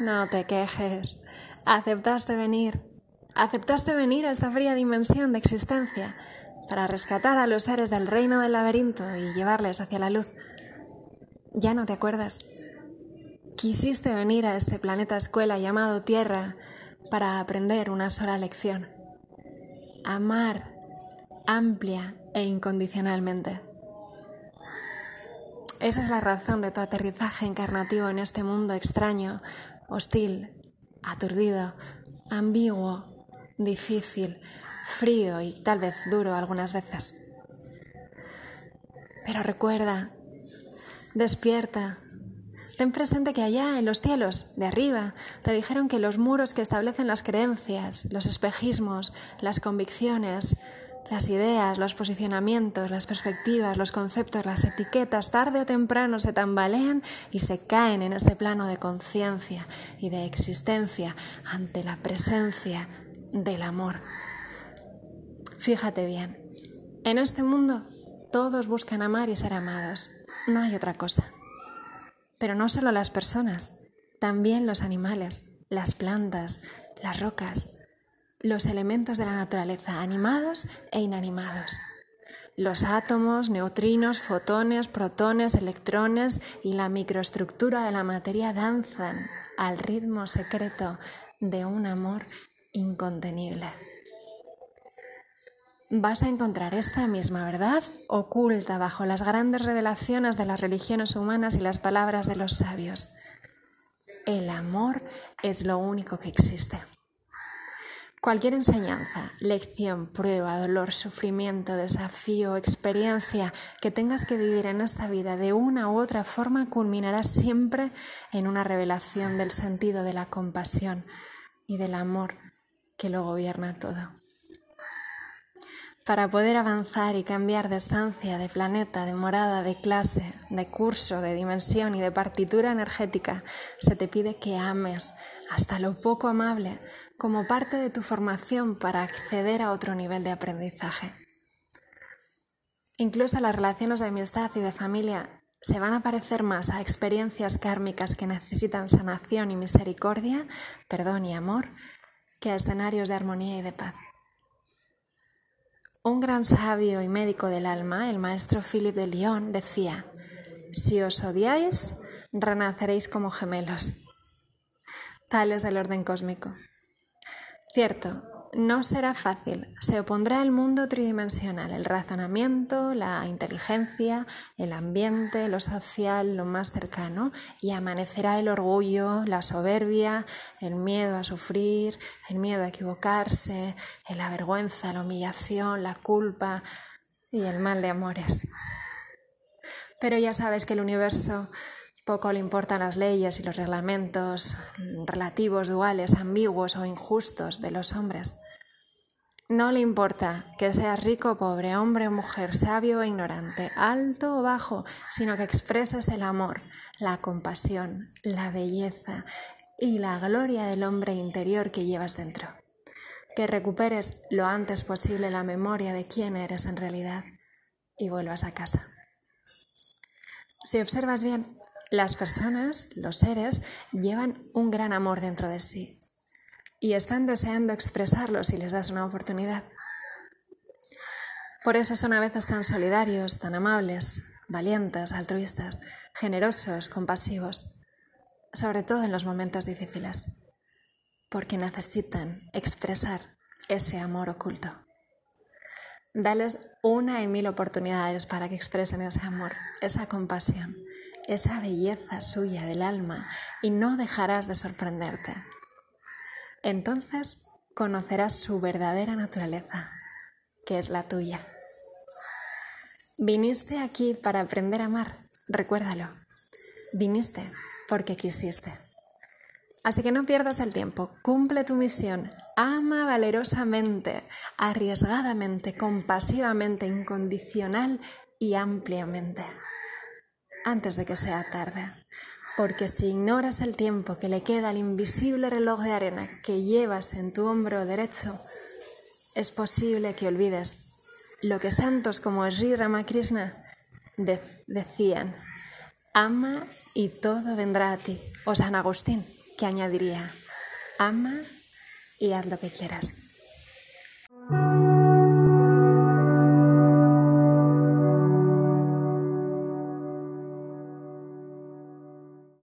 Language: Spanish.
no te quejes. Aceptaste venir. Aceptaste venir a esta fría dimensión de existencia para rescatar a los seres del reino del laberinto y llevarles hacia la luz. Ya no te acuerdas. Quisiste venir a este planeta escuela llamado Tierra para aprender una sola lección. Amar amplia e incondicionalmente. Esa es la razón de tu aterrizaje encarnativo en este mundo extraño, hostil, aturdido, ambiguo, difícil, frío y tal vez duro algunas veces. Pero recuerda, despierta, ten presente que allá en los cielos, de arriba, te dijeron que los muros que establecen las creencias, los espejismos, las convicciones, las ideas, los posicionamientos, las perspectivas, los conceptos, las etiquetas, tarde o temprano se tambalean y se caen en este plano de conciencia y de existencia ante la presencia del amor. Fíjate bien, en este mundo todos buscan amar y ser amados, no hay otra cosa. Pero no solo las personas, también los animales, las plantas, las rocas, los elementos de la naturaleza, animados e inanimados. Los átomos, neutrinos, fotones, protones, electrones y la microestructura de la materia danzan al ritmo secreto de un amor incontenible. Vas a encontrar esta misma verdad oculta bajo las grandes revelaciones de las religiones humanas y las palabras de los sabios. El amor es lo único que existe. Cualquier enseñanza, lección, prueba, dolor, sufrimiento, desafío, experiencia que tengas que vivir en esta vida de una u otra forma culminará siempre en una revelación del sentido de la compasión y del amor que lo gobierna todo. Para poder avanzar y cambiar de estancia, de planeta, de morada, de clase, de curso, de dimensión y de partitura energética, se te pide que ames hasta lo poco amable como parte de tu formación para acceder a otro nivel de aprendizaje. Incluso las relaciones de amistad y de familia se van a parecer más a experiencias kármicas que necesitan sanación y misericordia, perdón y amor, que a escenarios de armonía y de paz. Un gran sabio y médico del alma, el maestro Philip de Lyon, decía, si os odiáis, renaceréis como gemelos. Tal es el orden cósmico. Cierto, no será fácil. Se opondrá el mundo tridimensional, el razonamiento, la inteligencia, el ambiente, lo social, lo más cercano, y amanecerá el orgullo, la soberbia, el miedo a sufrir, el miedo a equivocarse, la vergüenza, la humillación, la culpa y el mal de amores. Pero ya sabes que el universo poco le importan las leyes y los reglamentos relativos, duales, ambiguos o injustos de los hombres. No le importa que seas rico o pobre, hombre o mujer, sabio o ignorante, alto o bajo, sino que expreses el amor, la compasión, la belleza y la gloria del hombre interior que llevas dentro. Que recuperes lo antes posible la memoria de quién eres en realidad y vuelvas a casa. Si observas bien, las personas, los seres, llevan un gran amor dentro de sí y están deseando expresarlo si les das una oportunidad. Por eso son a veces tan solidarios, tan amables, valientes, altruistas, generosos, compasivos, sobre todo en los momentos difíciles, porque necesitan expresar ese amor oculto. Dales una y mil oportunidades para que expresen ese amor, esa compasión, esa belleza suya del alma y no dejarás de sorprenderte. Entonces conocerás su verdadera naturaleza, que es la tuya. Viniste aquí para aprender a amar, recuérdalo. Viniste porque quisiste. Así que no pierdas el tiempo, cumple tu misión, ama valerosamente, arriesgadamente, compasivamente, incondicional y ampliamente antes de que sea tarde. Porque si ignoras el tiempo que le queda al invisible reloj de arena que llevas en tu hombro derecho, es posible que olvides lo que santos como Sri Ramakrishna decían, ama y todo vendrá a ti, o San Agustín. que añadiría, ama y haz lo que quieras.